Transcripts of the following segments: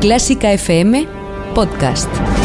Clásica FM Podcast.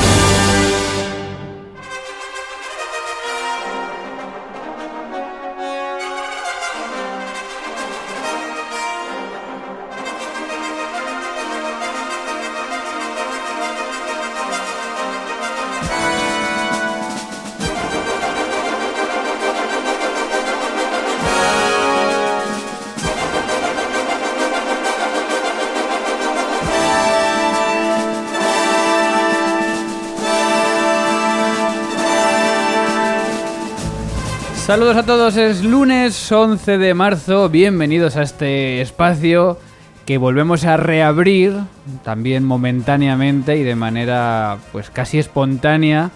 Saludos a todos, es lunes 11 de marzo, bienvenidos a este espacio que volvemos a reabrir también momentáneamente y de manera pues casi espontánea,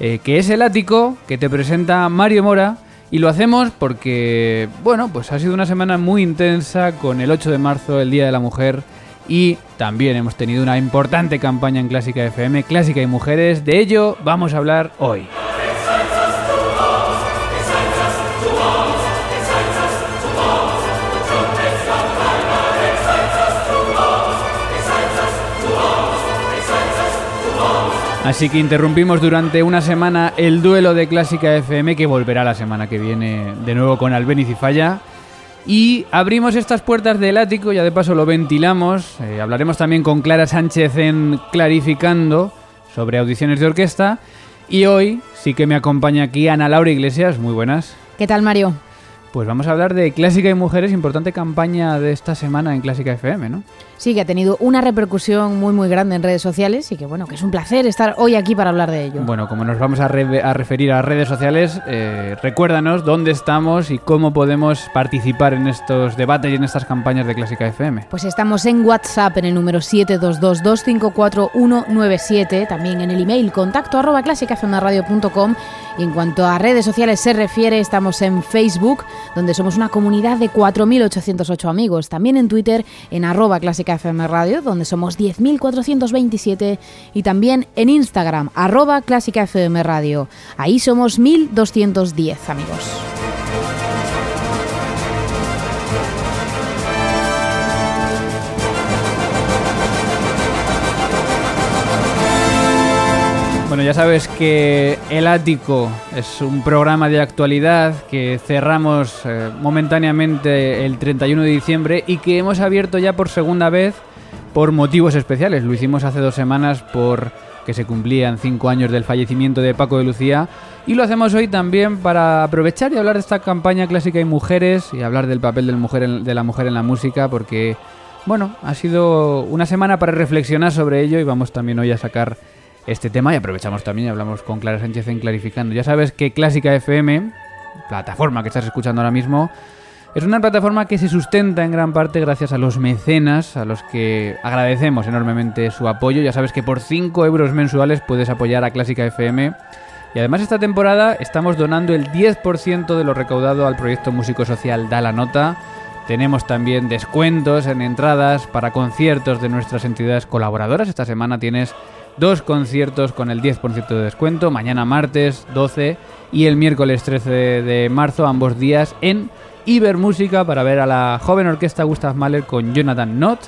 eh, que es el ático que te presenta Mario Mora y lo hacemos porque, bueno, pues ha sido una semana muy intensa con el 8 de marzo, el Día de la Mujer y también hemos tenido una importante campaña en Clásica FM, Clásica y Mujeres, de ello vamos a hablar hoy. Así que interrumpimos durante una semana el duelo de Clásica FM que volverá la semana que viene de nuevo con Albeniz y Falla. Y abrimos estas puertas del ático, ya de paso lo ventilamos. Eh, hablaremos también con Clara Sánchez en Clarificando sobre audiciones de orquesta. Y hoy sí que me acompaña aquí Ana Laura Iglesias. Muy buenas. ¿Qué tal, Mario? Pues vamos a hablar de Clásica y Mujeres, importante campaña de esta semana en Clásica FM, ¿no? Sí, que ha tenido una repercusión muy muy grande en redes sociales y que bueno, que es un placer estar hoy aquí para hablar de ello. Bueno, como nos vamos a, referir a redes sociales, eh, recuérdanos dónde estamos y cómo podemos participar en estos debates y en estas campañas de Clásica FM. Pues estamos en WhatsApp en el número 722254197, también en el email contacto arroba clásicafmradio.com y en cuanto a redes sociales se refiere, estamos en Facebook, donde somos una comunidad de 4.808 amigos, también en Twitter en arroba clásica FM Radio, donde somos 10.427, y también en Instagram, arroba Clásica FM Radio. Ahí somos 1.210 amigos. Bueno, ya sabes que El Ático es un programa de actualidad que cerramos eh, momentáneamente el 31 de diciembre y que hemos abierto ya por segunda vez por motivos especiales. Lo hicimos hace dos semanas por que se cumplían cinco años del fallecimiento de Paco de Lucía y lo hacemos hoy también para aprovechar y hablar de esta campaña clásica y mujeres y hablar del papel de, mujer de la mujer en la música porque, bueno, ha sido una semana para reflexionar sobre ello y vamos también hoy a sacar este tema y aprovechamos también y hablamos con Clara Sánchez en Clarificando. Ya sabes que Clásica FM, plataforma que estás escuchando ahora mismo, es una plataforma que se sustenta en gran parte gracias a los mecenas, a los que agradecemos enormemente su apoyo. Ya sabes que por 5 euros mensuales puedes apoyar a Clásica FM. Y además esta temporada estamos donando el 10% de lo recaudado al proyecto músico social Da la Nota. Tenemos también descuentos en entradas para conciertos de nuestras entidades colaboradoras. Esta semana tienes dos conciertos con el 10% de descuento, mañana martes 12 y el miércoles 13 de marzo, ambos días en Ibermúsica para ver a la joven orquesta Gustav Mahler con Jonathan Knott.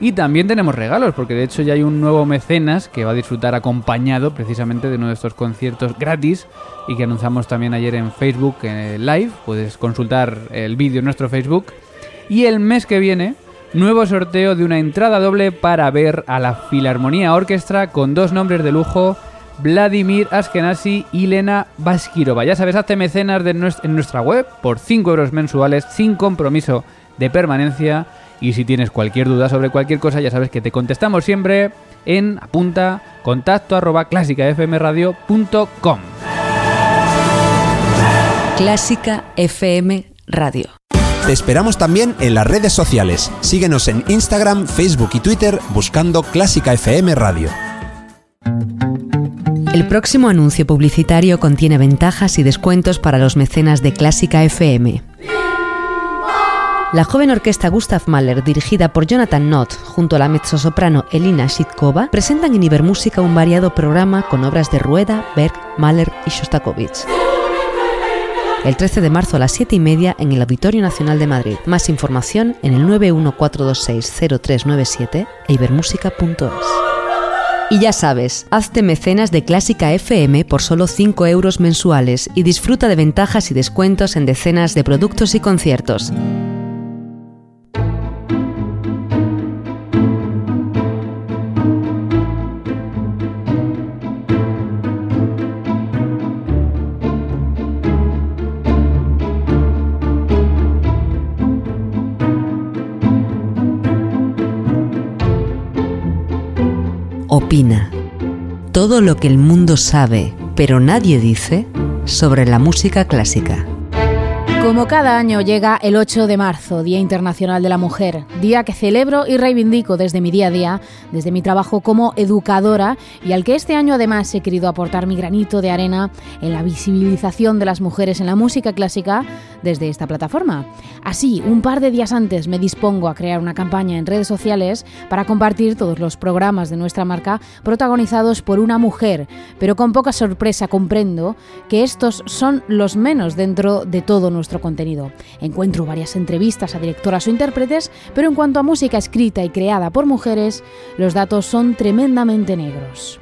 Y también tenemos regalos, porque de hecho ya hay un nuevo mecenas que va a disfrutar acompañado precisamente de uno de estos conciertos gratis y que anunciamos también ayer en Facebook Live. Puedes consultar el vídeo en nuestro Facebook. Y el mes que viene nuevo sorteo de una entrada doble para ver a la Filarmonía Orquestra con dos nombres de lujo, Vladimir Askenazi y Lena Baskirova. Ya sabes, hazte mecenas en nuestra web por 5 euros mensuales sin compromiso de permanencia. Y si tienes cualquier duda sobre cualquier cosa, ya sabes que te contestamos siempre en apunta contacto arroba clásicafmradio.com. Clásica FM Radio. Te esperamos también en las redes sociales. Síguenos en Instagram, Facebook y Twitter buscando Clásica FM Radio. El próximo anuncio publicitario contiene ventajas y descuentos para los mecenas de Clásica FM. La joven orquesta Gustav Mahler, dirigida por Jonathan Knott, junto a la mezzosoprano Elina Shitkova, presentan en Ibermúsica un variado programa con obras de Rueda, Berg, Mahler y Shostakovich. El 13 de marzo a las 7 y media en el Auditorio Nacional de Madrid. Más información en el 914260397 e ibermúsica.es. Y ya sabes, hazte mecenas de Clásica FM por solo 5 euros mensuales y disfruta de ventajas y descuentos en decenas de productos y conciertos. Todo lo que el mundo sabe, pero nadie dice, sobre la música clásica. Como cada año llega el 8 de marzo, Día Internacional de la Mujer, día que celebro y reivindico desde mi día a día, desde mi trabajo como educadora y al que este año además he querido aportar mi granito de arena en la visibilización de las mujeres en la música clásica desde esta plataforma. Así, un par de días antes me dispongo a crear una campaña en redes sociales para compartir todos los programas de nuestra marca protagonizados por una mujer, pero con poca sorpresa comprendo que estos son los menos dentro de todo nuestro contenido. Encuentro varias entrevistas a directoras o intérpretes, pero en cuanto a música escrita y creada por mujeres, los datos son tremendamente negros.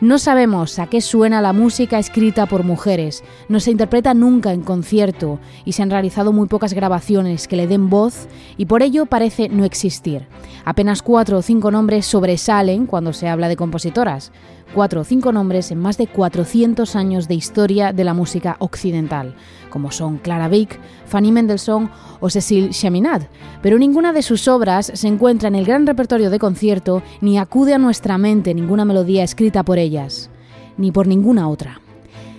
No sabemos a qué suena la música escrita por mujeres, no se interpreta nunca en concierto y se han realizado muy pocas grabaciones que le den voz y por ello parece no existir. Apenas cuatro o cinco nombres sobresalen cuando se habla de compositoras, cuatro o cinco nombres en más de 400 años de historia de la música occidental como son Clara Wieck, Fanny Mendelssohn o Cecil Chaminade, pero ninguna de sus obras se encuentra en el gran repertorio de concierto ni acude a nuestra mente ninguna melodía escrita por ellas, ni por ninguna otra.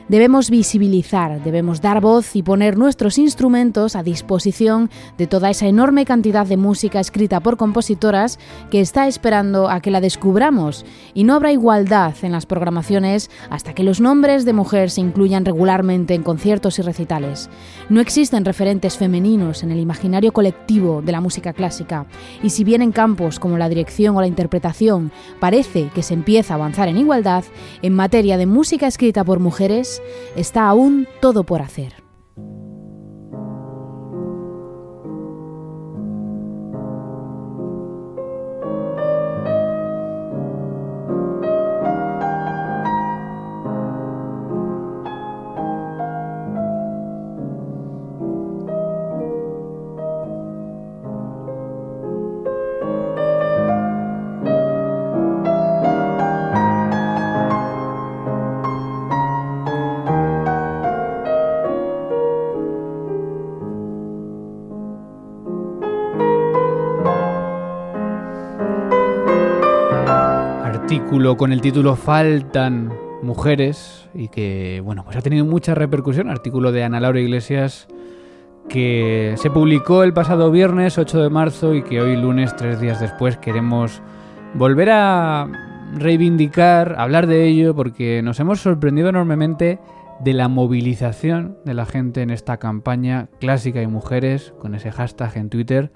Debemos visibilizar, debemos dar voz y poner nuestros instrumentos a disposición de toda esa enorme cantidad de música escrita por compositoras que está esperando a que la descubramos y no habrá igualdad en las programaciones hasta que los nombres de mujer se incluyan regularmente en conciertos y recitales. No existen referentes femeninos en el imaginario colectivo de la música clásica y si bien en campos como la dirección o la interpretación parece que se empieza a avanzar en igualdad, en materia de música escrita por mujeres, está aún todo por hacer. Con el título Faltan mujeres y que, bueno, pues ha tenido mucha repercusión. Artículo de Ana Laura Iglesias que se publicó el pasado viernes 8 de marzo y que hoy lunes, tres días después, queremos volver a reivindicar, hablar de ello, porque nos hemos sorprendido enormemente de la movilización de la gente en esta campaña clásica y mujeres, con ese hashtag en Twitter,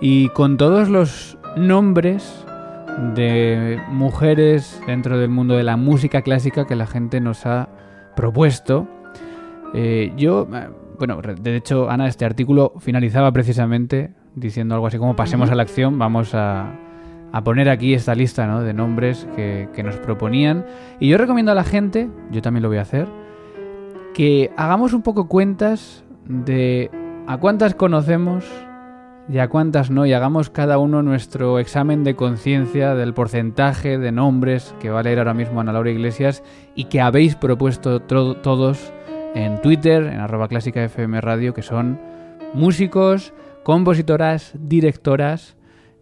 y con todos los nombres de mujeres dentro del mundo de la música clásica que la gente nos ha propuesto. Eh, yo, eh, bueno, de hecho, Ana, este artículo finalizaba precisamente diciendo algo así como pasemos a la acción, vamos a, poner aquí esta lista de nombres que, que nos proponían. Y yo recomiendo a la gente, yo también lo voy a hacer, que hagamos un poco cuentas de a cuántas conocemos y a cuántas no, y hagamos cada uno nuestro examen de conciencia del porcentaje de nombres que va a leer ahora mismo Ana Laura Iglesias y que habéis propuesto todos en Twitter, en arroba clásica FM Radio, que son músicos, compositoras, directoras,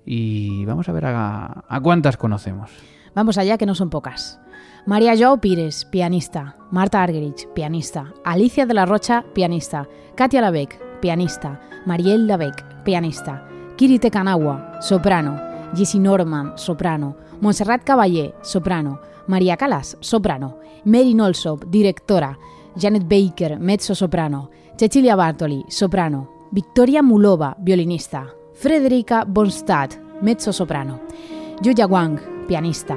y vamos a ver a, a cuántas conocemos. Vamos allá, que no son pocas. María Joao Pires, pianista. Marta Argerich, pianista. Alicia de la Rocha, pianista. Katia Labec, pianista. Mariel Labec, pianista. Kirite Kanawa, soprano. Jessie Norman, soprano. Montserrat Caballé, soprano. María Calas, soprano. Mary Nolsop, directora. Janet Baker, mezzo-soprano. Cecilia Bartoli, soprano. Victoria Mulova, violinista. Frederica Bonstad, mezzo-soprano. Yuya Wang, pianista.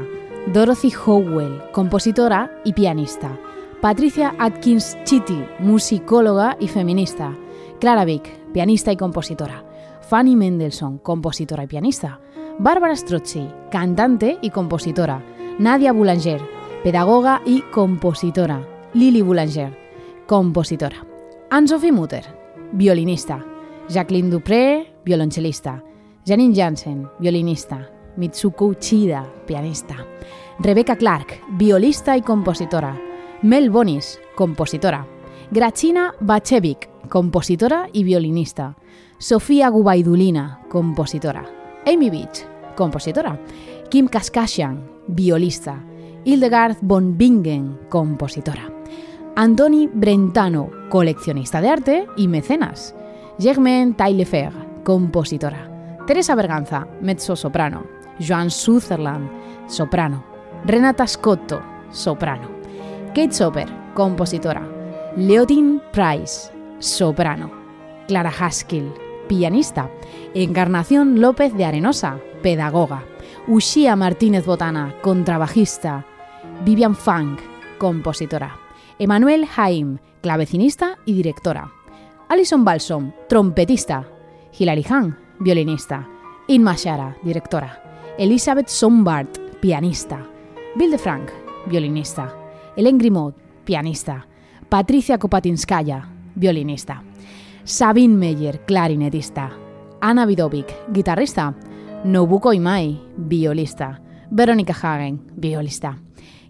Dorothy Howell, compositora y pianista. Patricia Atkins Chitty, musicóloga y feminista. Clara Vick, pianista y compositora. Fanny Mendelssohn, compositora y pianista. Bárbara Strozzi, cantante y compositora. Nadia Boulanger, pedagoga y compositora. Lily Boulanger, compositora. Anne-Sophie Mutter, violinista. Jacqueline Dupré, violonchelista. Janine Jansen, violinista. Mitsuko Uchida, pianista. Rebecca Clark, violista y compositora. Mel Bonis, compositora. Grachina Bachevic, compositora y violinista. Sofía Gubaidulina, compositora. Amy Beach, compositora. Kim Kaskashian, violista. Hildegard von Bingen, compositora. Antoni Brentano, coleccionista de arte y mecenas. Germaine Taillefer, compositora. Teresa Berganza, mezzo-soprano. Joan Sutherland, soprano. Renata Scotto, soprano. Kate Soper, compositora. Leotin Price, soprano. Clara Haskell, pianista. Encarnación López de Arenosa, pedagoga. Ushia Martínez Botana, contrabajista. Vivian Funk, compositora. Emanuel Haim, clavecinista y directora. Alison Balsom, trompetista. Hilary Hahn, violinista. Inma Shara, directora. Elizabeth Sombart, pianista. Bill de Frank, violinista. Helen Grimaud, pianista. Patricia Kopatinskaya, violinista. Sabine Meyer, clarinetista. Anna Vidovic, guitarrista. Nobuko Imai, violista. Veronica Hagen, violista.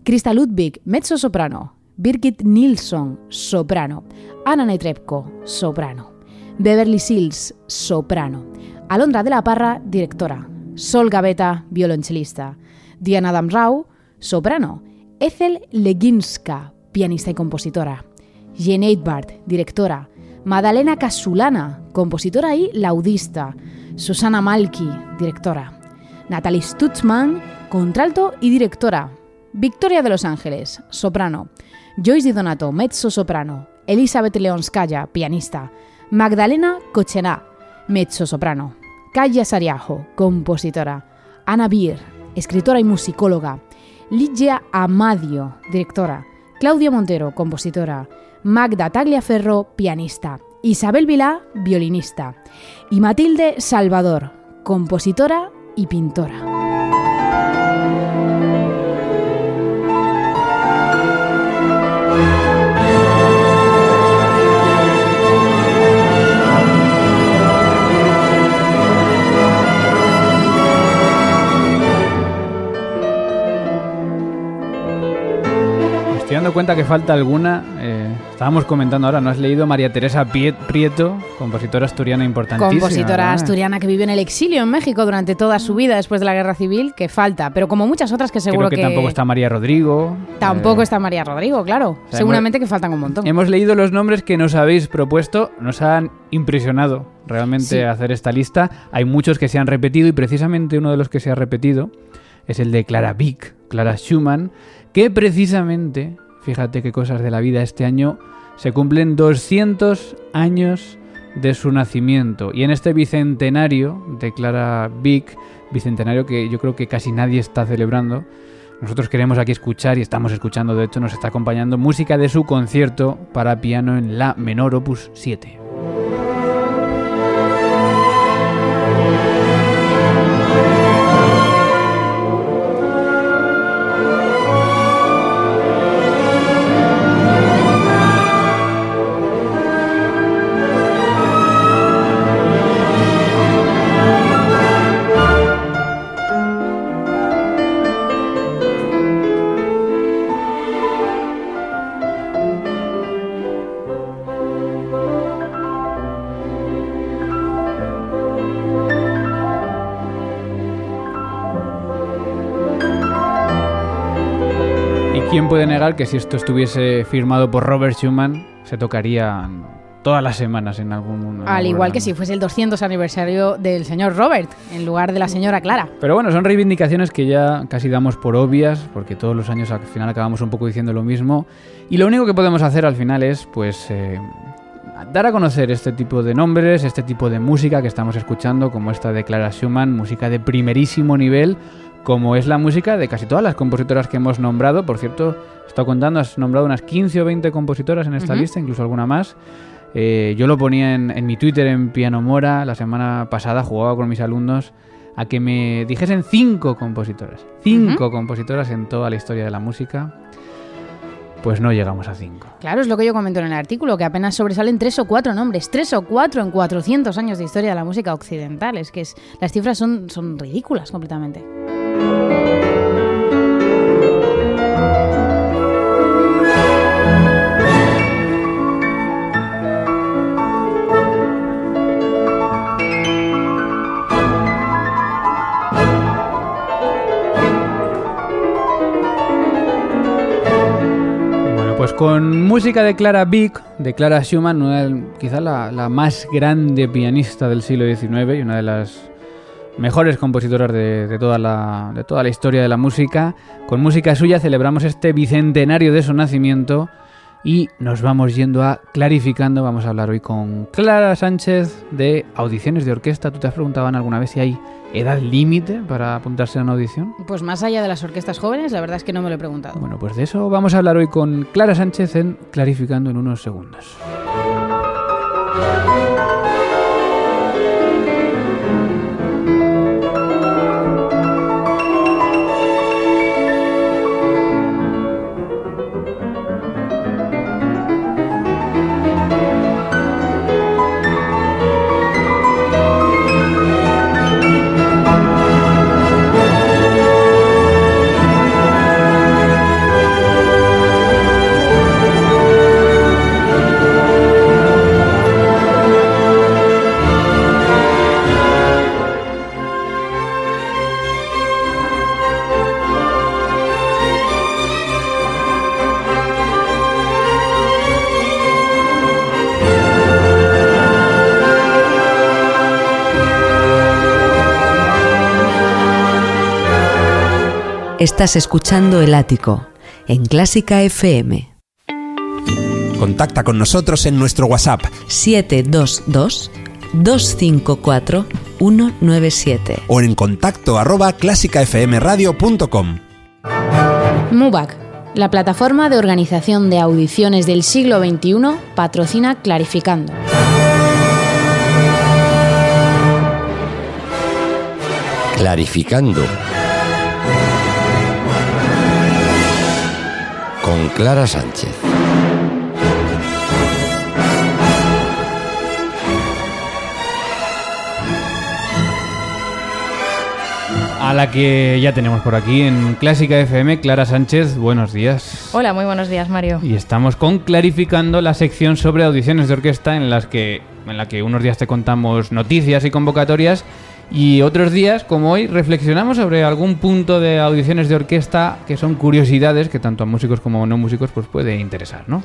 Krista Ludwig, mezzo-soprano. Birgit Nilsson, soprano. Anna Netrebko, soprano. Beverly Sills, soprano. Alondra de la Parra, directora. Sol Gaveta, violonchelista. Diana Damrau, soprano. Ethel Leginska, pianista y compositora. Jeanette Bart, directora. Madalena Casulana, compositora y laudista. Susana Malki, directora. Natalie Stutzman, contralto y directora. Victoria de Los Ángeles, soprano. Joyce Di Donato, mezzo soprano. Elizabeth Leonskaya, pianista. Magdalena Cochená, mezzo soprano. Kaya Sariajo, compositora. Ana Bier, escritora y musicóloga. Ligia Amadio, directora. Claudia Montero, compositora. Magda Tagliaferro, pianista. Isabel Vilá, violinista. Y Matilde Salvador, compositora y pintora. Dando cuenta que falta alguna. Eh, estábamos comentando ahora, ¿no has leído María Teresa Prieto, compositora asturiana importantísima? Compositora asturiana que vive en el exilio en México durante toda su vida después de la guerra civil, que falta, pero como muchas otras que seguro Creo que, tampoco está María Rodrigo. Tampoco está María Rodrigo, claro. Seguramente que faltan un montón. Hemos leído los nombres que nos habéis propuesto, nos han impresionado realmente hacer esta lista. Hay muchos que se han repetido y precisamente uno de los que se ha repetido es el de Clara Vick, Clara Schumann, que precisamente, fíjate qué cosas de la vida, este año se cumplen 200 años de su nacimiento. Y en este bicentenario de Clara Vick, bicentenario que yo creo que casi nadie está celebrando, nosotros queremos aquí escuchar y estamos escuchando, de hecho nos está acompañando música de su concierto para piano en La menor opus 7. ¿Quién puede negar que si esto estuviese firmado por Robert Schumann se tocaría todas las semanas en algún... Al igual que si fuese el 200 aniversario del señor Robert, en lugar de la señora Clara. Pero bueno, son reivindicaciones que ya casi damos por obvias, porque todos los años al final acabamos un poco diciendo lo mismo. Y lo único que podemos hacer al final es, pues... Eh, dar a conocer este tipo de nombres, este tipo de música que estamos escuchando, como esta de Clara Schumann, música de primerísimo nivel, como es la música de casi todas las compositoras que hemos nombrado. Por cierto, he estado contando, has nombrado unas 15 o 20 compositoras en esta lista, incluso alguna más. Eh, yo lo ponía en, mi Twitter en Piano Mora, la semana pasada jugaba con mis alumnos a que me dijesen cinco compositoras. Cinco compositoras en toda la historia de la música. Pues no llegamos a cinco. Claro, es lo que yo comento en el artículo, que apenas sobresalen tres o cuatro nombres. Tres o cuatro en 400 años de historia de la música occidental. Es que es, las cifras son, son ridículas completamente. Pues con música de Clara Vick, de Clara Schumann, quizá la, más grande pianista del siglo XIX y una de las mejores compositoras de, toda la, de toda la historia de la música. Con música suya celebramos este bicentenario de su nacimiento y nos vamos yendo a clarificando. Vamos a hablar hoy con Clara Sánchez de audiciones de orquesta. ¿Tú te has preguntado alguna vez si hay edad límite para apuntarse a una audición? Pues más allá de las orquestas jóvenes, la verdad es que no me lo he preguntado. Bueno, pues de eso vamos a hablar hoy con Clara Sánchez en Clarificando en unos segundos. Estás escuchando El Ático en Clásica FM. Contacta con nosotros en nuestro WhatsApp 722 254 197 o en contacto arroba clásicafmradio.com. MUBAC, la plataforma de organización de audiciones del siglo XXI, patrocina Clarificando. Clarificando con Clara Sánchez. A la que ya tenemos por aquí en Clásica FM, Clara Sánchez, buenos días. Hola, muy buenos días, Mario. Y estamos con clarificando la sección sobre audiciones de orquesta en las que en la que unos días te contamos noticias y convocatorias y otros días, como hoy, reflexionamos sobre algún punto de audiciones de orquesta que son curiosidades que tanto a músicos como a no músicos pues puede interesar, ¿no?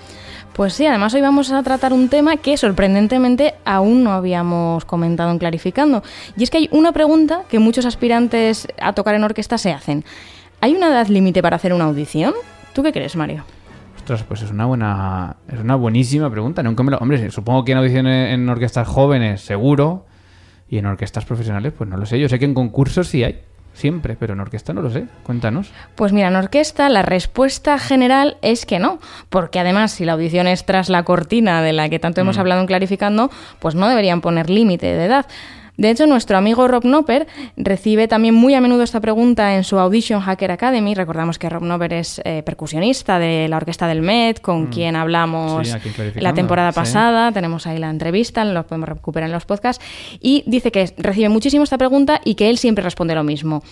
Pues sí, además hoy vamos a tratar un tema que sorprendentemente aún no habíamos comentado en Clarificando. Y es que hay una pregunta que muchos aspirantes a tocar en orquesta se hacen. ¿Hay una edad límite para hacer una audición? ¿Tú qué crees, Mario? Ostras, pues es una buena, es una buenísima pregunta. Nunca me lo, hombre, supongo que en audiciones en orquestas jóvenes, seguro, y en orquestas profesionales, pues no lo sé. Yo sé que en concursos sí hay, siempre, pero en orquesta no lo sé. Cuéntanos. Pues mira, en orquesta la respuesta general es que no, porque además si la audición es tras la cortina de la que tanto hemos mm. hablado en clarificando, pues no deberían poner límite de edad. De hecho, nuestro amigo Rob Knopper recibe también muy a menudo esta pregunta en su Audition Hacker Academy. Recordamos que Rob Knopper es eh, percusionista de la orquesta del Met, con mm. quien hablamos la temporada pasada. Tenemos ahí la entrevista, lo podemos recuperar en los podcasts. Y dice que recibe muchísimo esta pregunta y que él siempre responde lo mismo.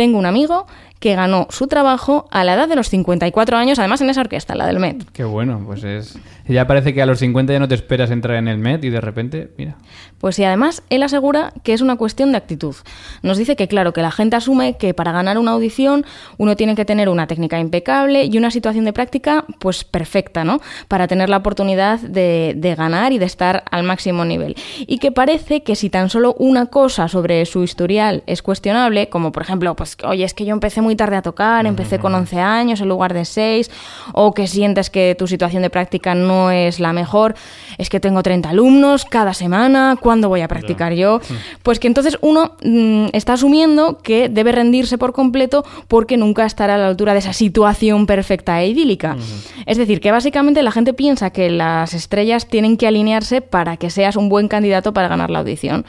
Tengo un amigo que ganó su trabajo a la edad de los 54 años, además en esa orquesta, la del Met. Qué bueno, pues es... Ya parece que a los 50 ya no te esperas entrar en el Met y de repente, mira. Pues sí, además él asegura que es una cuestión de actitud. Nos dice que claro, que la gente asume que para ganar una audición uno tiene que tener una técnica impecable y una situación de práctica pues perfecta, ¿no? Para tener la oportunidad de, de ganar y de estar al máximo nivel. Y que parece que si tan solo una cosa sobre su historial es cuestionable, como por ejemplo pues pues, oye, es que yo empecé muy tarde a tocar, empecé con 11 años en lugar de 6, o que sientes que tu situación de práctica no es la mejor, es que tengo 30 alumnos cada semana, ¿cuándo voy a practicar yo? Pues que entonces uno mm, está asumiendo que debe rendirse por completo porque nunca estará a la altura de esa situación perfecta e idílica. Es decir, que básicamente la gente piensa que las estrellas tienen que alinearse para que seas un buen candidato para ganar la audición.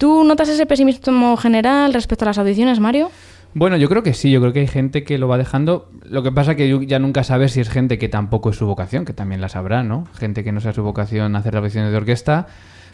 ¿Tú notas ese pesimismo general respecto a las audiciones, Mario? Bueno, yo creo que sí, yo creo que hay gente que lo va dejando. Lo que pasa que ya nunca sabes si es gente que tampoco es su vocación, que también la sabrá, ¿no? Gente que no sea su vocación hacer audiciones de orquesta.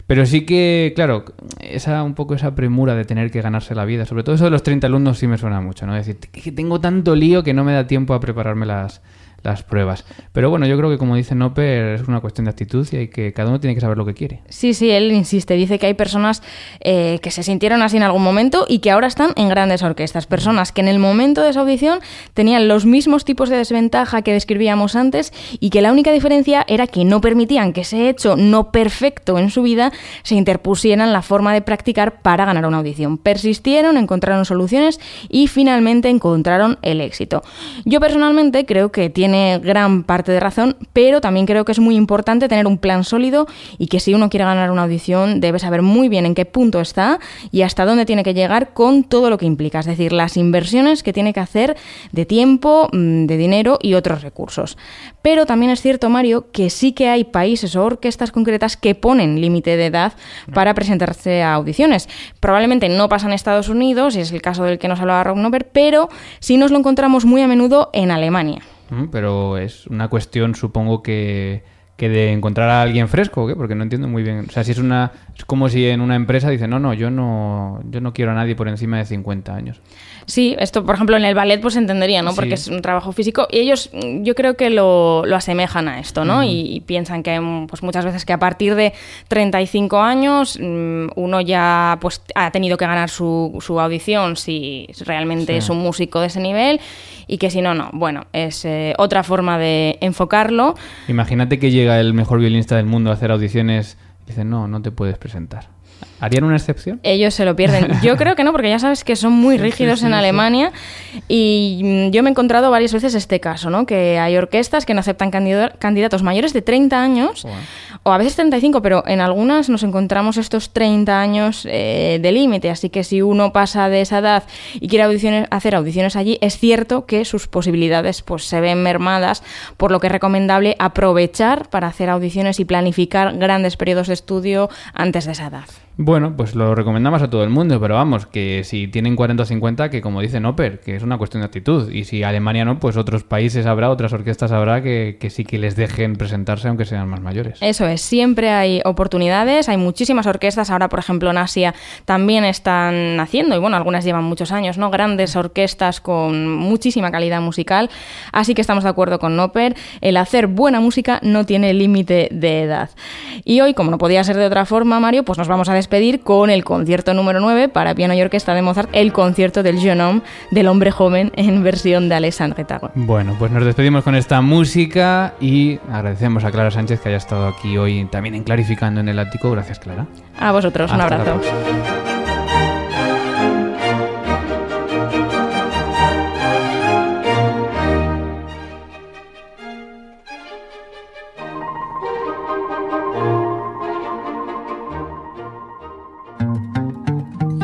Pero sí que, claro, esa un poco esa premura de tener que ganarse la vida, sobre todo eso de los 30 alumnos sí me suena mucho, ¿no? Es decir, que tengo tanto lío que no me da tiempo a prepararme las, las pruebas. Pero bueno, yo creo que como dice Noper, es una cuestión de actitud y hay que, cada uno tiene que saber lo que quiere. Sí, sí, él insiste, dice que hay personas eh, que se sintieron así en algún momento y que ahora están en grandes orquestas. Personas que en el momento de esa audición tenían los mismos tipos de desventaja que describíamos antes y que la única diferencia era que no permitían que ese hecho no perfecto en su vida se interpusiera en la forma de practicar para ganar una audición. Persistieron, encontraron soluciones y finalmente encontraron el éxito. Yo personalmente creo que tiene tiene gran parte de razón, pero también creo que es muy importante tener un plan sólido y que si uno quiere ganar una audición debe saber muy bien en qué punto está y hasta dónde tiene que llegar con todo lo que implica, es decir, las inversiones que tiene que hacer de tiempo, mm, de dinero y otros recursos. Pero también es cierto, Mario, que sí que hay países o orquestas concretas que ponen límite de edad para presentarse a audiciones. Probablemente no pasa en Estados Unidos, y es el caso del que nos hablaba Rob Nover, pero sí nos lo encontramos muy a menudo en Alemania. Pero es una cuestión, supongo que, que de encontrar a alguien fresco, ¿o? Porque no entiendo muy bien. O sea, si es una es como si en una empresa dicen, "No, no, yo no yo no quiero a nadie por encima de 50 años." Sí, esto por ejemplo en el ballet pues entendería, ¿no? Porque es un trabajo físico y ellos mm, yo creo que lo, lo asemejan a esto, ¿no? y, piensan que mm, pues muchas veces que a partir de 35 años mm, uno ya pues ha tenido que ganar su, su audición si realmente es un músico de ese nivel y que si no, no. Bueno, es eh, otra forma de enfocarlo. Imagínate que llega el mejor violinista del mundo a hacer audiciones y dice, no, no te puedes presentar. ¿Harían una excepción? Ellos se lo pierden. Yo creo que no, porque ya sabes que son muy rígidos en Alemania y mm, yo me he encontrado varias veces este caso, ¿no? Que hay orquestas que no aceptan candidatos mayores de 30 años o a veces 35, pero en algunas nos encontramos estos 30 años eh, de límite, así que si uno pasa de esa edad y quiere audiciones, hacer audiciones allí, es cierto que sus posibilidades pues se ven mermadas, por lo que es recomendable aprovechar para hacer audiciones y planificar grandes periodos de estudio antes de esa edad. Bueno, pues lo recomendamos a todo el mundo, pero vamos, que si tienen 40 o 50, que como dice Noper, que es una cuestión de actitud. Y si Alemania no, pues otros países habrá, otras orquestas habrá que, que sí que les dejen presentarse aunque sean más mayores. Eso es, siempre hay oportunidades, hay muchísimas orquestas, ahora por ejemplo en Asia también están haciendo, y bueno, algunas llevan muchos años, ¿no? Grandes orquestas con muchísima calidad musical, así que estamos de acuerdo con Noper, el hacer buena música no tiene límite de edad. Y hoy, como no podía ser de otra forma, Mario, pues nos vamos a despedir con el concierto número 9 para piano y orquesta de Mozart, el concierto del jeune homme, del hombre joven en versión de Alessandre Tarot. Bueno, pues nos despedimos con esta música y agradecemos a Clara Sánchez que haya estado aquí hoy también en Clarificando en el Ático. Gracias, Clara. A vosotros, un abrazo.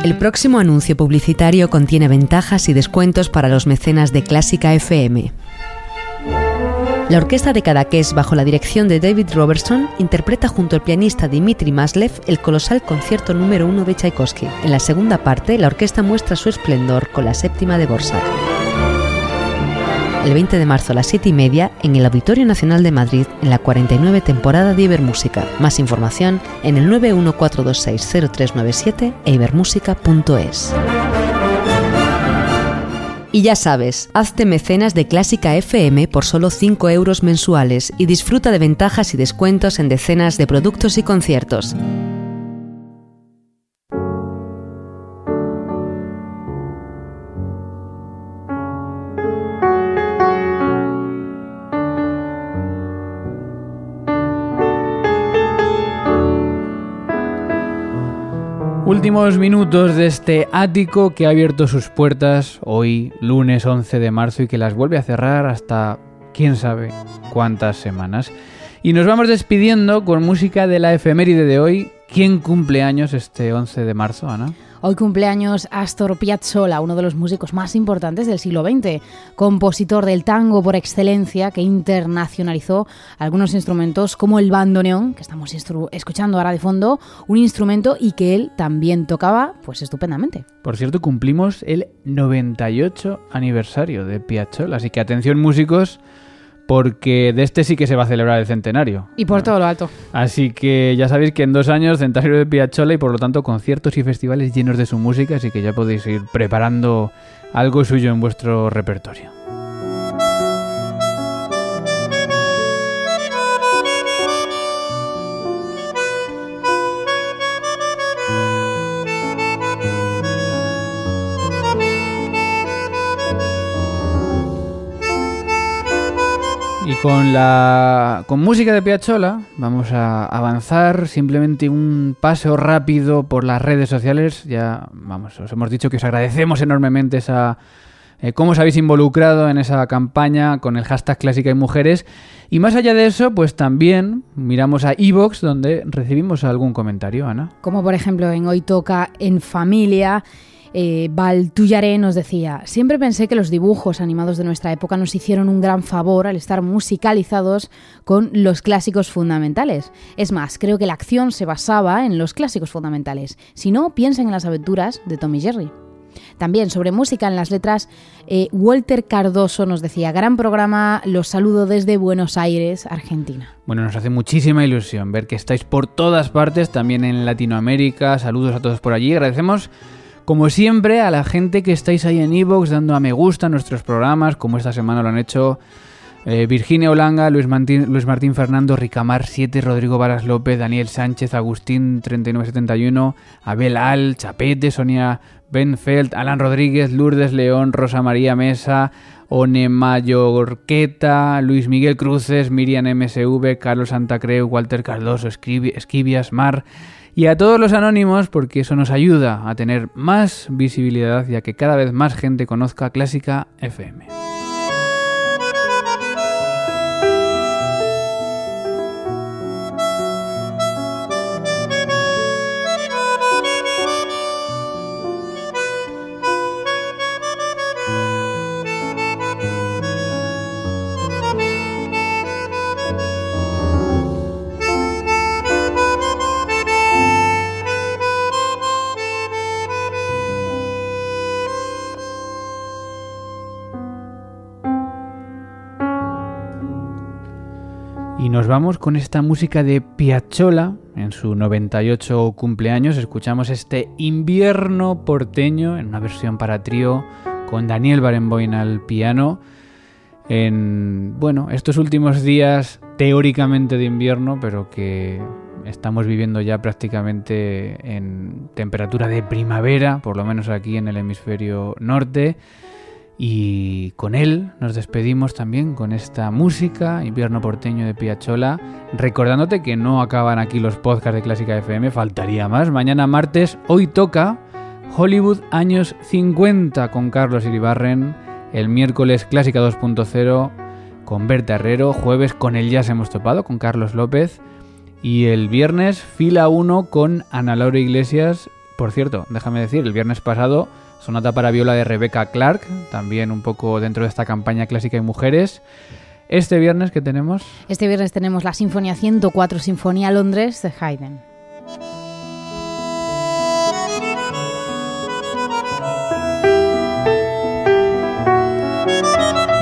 El próximo anuncio publicitario contiene ventajas y descuentos para los mecenas de Clásica FM. La orquesta de Cadaqués, bajo la dirección de David Robertson, interpreta junto al pianista Dimitri Maslev el colosal concierto número 1 de Tchaikovsky. En la segunda parte, la orquesta muestra su esplendor con la séptima de Borsak el 20 de marzo a las 7 y media en el Auditorio Nacional de Madrid en la 49 temporada de Ibermúsica. Más información en el 914260397 e ibermúsica.es. Y ya sabes, hazte mecenas de Clásica FM por solo 5 euros mensuales y disfruta de ventajas y descuentos en decenas de productos y conciertos. Últimos minutos de este ático que ha abierto sus puertas hoy, lunes 11 de marzo, y que las vuelve a cerrar hasta quién sabe cuántas semanas. Y nos vamos despidiendo con música de la efeméride de hoy. ¿Quién cumple años este 11 de marzo, Ana? Hoy cumpleaños Astor Piazzolla, uno de los músicos más importantes del siglo XX, compositor del tango por excelencia que internacionalizó algunos instrumentos como el bandoneón, que estamos escuchando ahora de fondo, un instrumento y que él también tocaba pues estupendamente. Por cierto, cumplimos el 98 aniversario de Piazzolla, así que atención músicos, porque de este sí que se va a celebrar el centenario. Y por todo lo alto. Así que ya sabéis que en dos años centenario de Piazzolla y por lo tanto conciertos y festivales llenos de su música, así que ya podéis ir preparando algo suyo en vuestro repertorio. Con la con música de Piazzolla vamos a avanzar simplemente un paso rápido por las redes sociales. Ya vamos, os hemos dicho que os agradecemos enormemente esa eh, cómo os habéis involucrado en esa campaña con el hashtag Clásica y Mujeres. Y más allá de eso, pues también miramos a Evox donde recibimos algún comentario, Ana. Como por ejemplo en Hoy Toca en Familia eh, Val nos decía, siempre pensé que los dibujos animados de nuestra época nos hicieron un gran favor al estar musicalizados con los clásicos fundamentales. Es más, creo que la acción se basaba en los clásicos fundamentales. Si no, piensen en las aventuras de Tommy Jerry. También sobre música en las letras, eh, Walter Cardoso nos decía, gran programa, los saludo desde Buenos Aires, Argentina. Bueno, nos hace muchísima ilusión ver que estáis por todas partes, también en Latinoamérica, saludos a todos por allí, agradecemos como siempre, a la gente que estáis ahí en Evox dando a me gusta a nuestros programas, como esta semana lo han hecho eh, Virginia Olanga, Luis Martín, Luis Martín Fernando, Ricamar 7, Rodrigo Varas López, Daniel Sánchez, Agustín 3971, Abel Al, Chapete, Sonia Benfeld, Alan Rodríguez, Lourdes León, Rosa María Mesa, One Mayorqueta, Luis Miguel Cruces, Miriam MSV, Carlos Santacreu, Walter Cardoso, Esquivias Mar y a todos los anónimos porque eso nos ayuda a tener más visibilidad y a que cada vez más gente conozca Clásica FM. Vamos con esta música de Piazzolla en su 98 cumpleaños. Escuchamos este invierno porteño en una versión para trío con Daniel Barenboim al piano. En, bueno, estos últimos días teóricamente de invierno, pero que estamos viviendo ya prácticamente en temperatura de primavera, por lo menos aquí en el hemisferio norte. Y con él nos despedimos también con esta música, Invierno Porteño de Piachola, recordándote que no acaban aquí los podcasts de Clásica FM, faltaría más. Mañana martes, hoy toca Hollywood años 50 con Carlos Iribarren, el miércoles Clásica 2.0 con Berta Herrero, jueves con el Jazz hemos topado con Carlos López y el viernes fila 1 con Ana Laura Iglesias. Por cierto, déjame decir, el viernes pasado Sonata para viola de Rebecca Clark, también un poco dentro de esta campaña clásica de mujeres. Este viernes, ¿qué tenemos? Este viernes tenemos la Sinfonía 104, Sinfonía Londres de Haydn.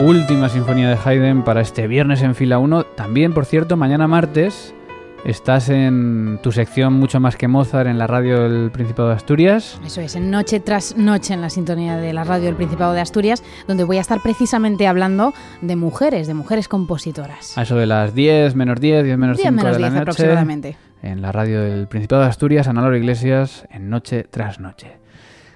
Última sinfonía de Haydn para este viernes en fila 1. También, por cierto, mañana martes Estás en tu sección mucho más que Mozart en la radio del Principado de Asturias. Eso es, en noche tras noche en la sintonía de la radio del Principado de Asturias, donde voy a estar precisamente hablando de mujeres, de mujeres compositoras. A eso de las 10 menos 10, 10 menos 5 menos de la 10 aproximadamente. En la radio del Principado de Asturias, Ana Laura Iglesias, en noche tras noche.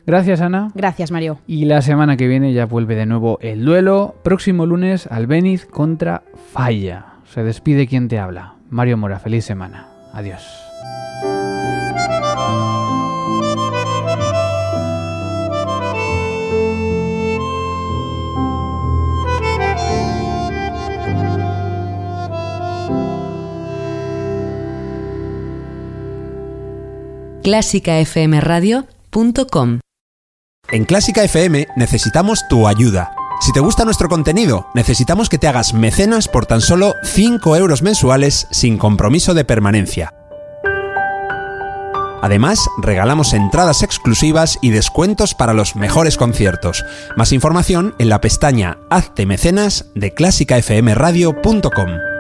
Gracias, Ana. Gracias, Mario. Y la semana que viene ya vuelve de nuevo el duelo. Próximo lunes, Albeniz contra Falla. Se despide quien te habla. Mario Mora, feliz semana. Adiós. clásicafmradio.com. En Clásica FM necesitamos tu ayuda. Si te gusta nuestro contenido, necesitamos que te hagas mecenas por tan solo 5 euros mensuales sin compromiso de permanencia. Además, regalamos entradas exclusivas y descuentos para los mejores conciertos. Más información en la pestaña Hazte mecenas de clásicafmradio.com.